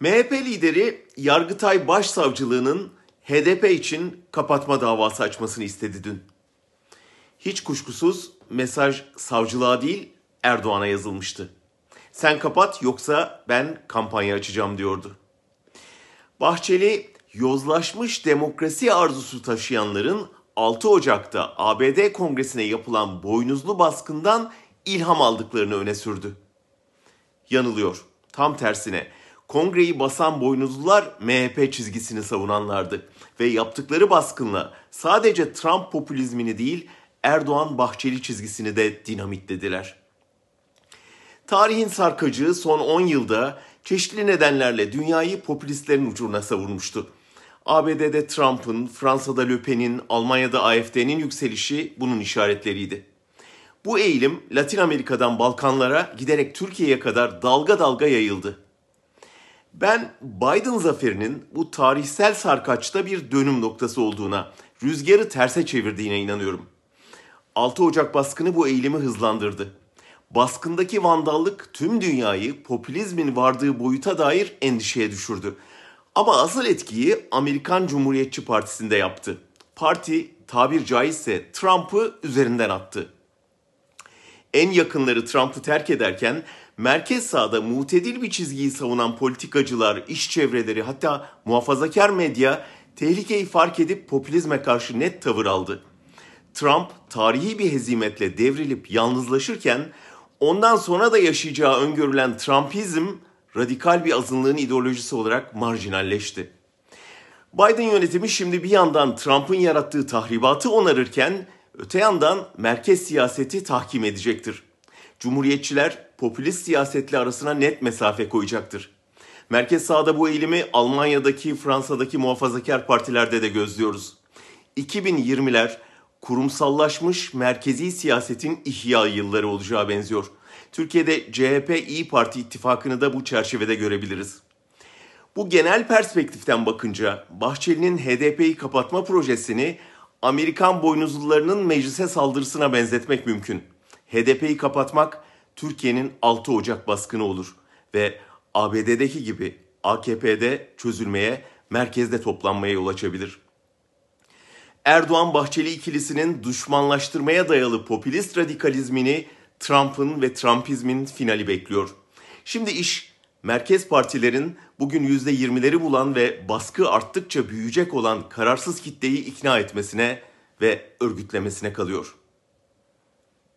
MHP lideri Yargıtay Başsavcılığı'nın HDP için kapatma davası açmasını istedi dün. Hiç kuşkusuz mesaj savcılığa değil Erdoğan'a yazılmıştı. Sen kapat yoksa ben kampanya açacağım diyordu. Bahçeli yozlaşmış demokrasi arzusu taşıyanların 6 Ocak'ta ABD Kongresi'ne yapılan boynuzlu baskından ilham aldıklarını öne sürdü. Yanılıyor. Tam tersine kongreyi basan boynuzlular MHP çizgisini savunanlardı ve yaptıkları baskınla sadece Trump popülizmini değil Erdoğan Bahçeli çizgisini de dinamitlediler. Tarihin sarkacığı son 10 yılda çeşitli nedenlerle dünyayı popülistlerin ucuna savurmuştu. ABD'de Trump'ın, Fransa'da Le Pen'in, Almanya'da AFD'nin yükselişi bunun işaretleriydi. Bu eğilim Latin Amerika'dan Balkanlara giderek Türkiye'ye kadar dalga dalga yayıldı. Ben Biden zaferinin bu tarihsel sarkaçta bir dönüm noktası olduğuna, rüzgarı terse çevirdiğine inanıyorum. 6 Ocak baskını bu eğilimi hızlandırdı. Baskındaki vandallık tüm dünyayı popülizmin vardığı boyuta dair endişeye düşürdü. Ama asıl etkiyi Amerikan Cumhuriyetçi Partisi'nde yaptı. Parti tabir caizse Trump'ı üzerinden attı. En yakınları Trump'ı terk ederken merkez sağda mutedil bir çizgiyi savunan politikacılar, iş çevreleri hatta muhafazakar medya tehlikeyi fark edip popülizme karşı net tavır aldı. Trump tarihi bir hezimetle devrilip yalnızlaşırken ondan sonra da yaşayacağı öngörülen Trumpizm radikal bir azınlığın ideolojisi olarak marjinalleşti. Biden yönetimi şimdi bir yandan Trump'ın yarattığı tahribatı onarırken öte yandan merkez siyaseti tahkim edecektir. Cumhuriyetçiler popülist siyasetle arasına net mesafe koyacaktır. Merkez sağda bu eğilimi Almanya'daki, Fransa'daki muhafazakar partilerde de gözlüyoruz. 2020'ler kurumsallaşmış merkezi siyasetin ihya yılları olacağı benziyor. Türkiye'de CHP İyi Parti ittifakını da bu çerçevede görebiliriz. Bu genel perspektiften bakınca Bahçeli'nin HDP'yi kapatma projesini Amerikan boynuzlularının meclise saldırısına benzetmek mümkün. HDP'yi kapatmak Türkiye'nin 6 Ocak baskını olur ve ABD'deki gibi AKP'de çözülmeye, merkezde toplanmaya yol açabilir. Erdoğan-Bahçeli ikilisinin düşmanlaştırmaya dayalı popülist radikalizmini Trump'ın ve Trumpizmin finali bekliyor. Şimdi iş merkez partilerin bugün %20'leri bulan ve baskı arttıkça büyüyecek olan kararsız kitleyi ikna etmesine ve örgütlemesine kalıyor.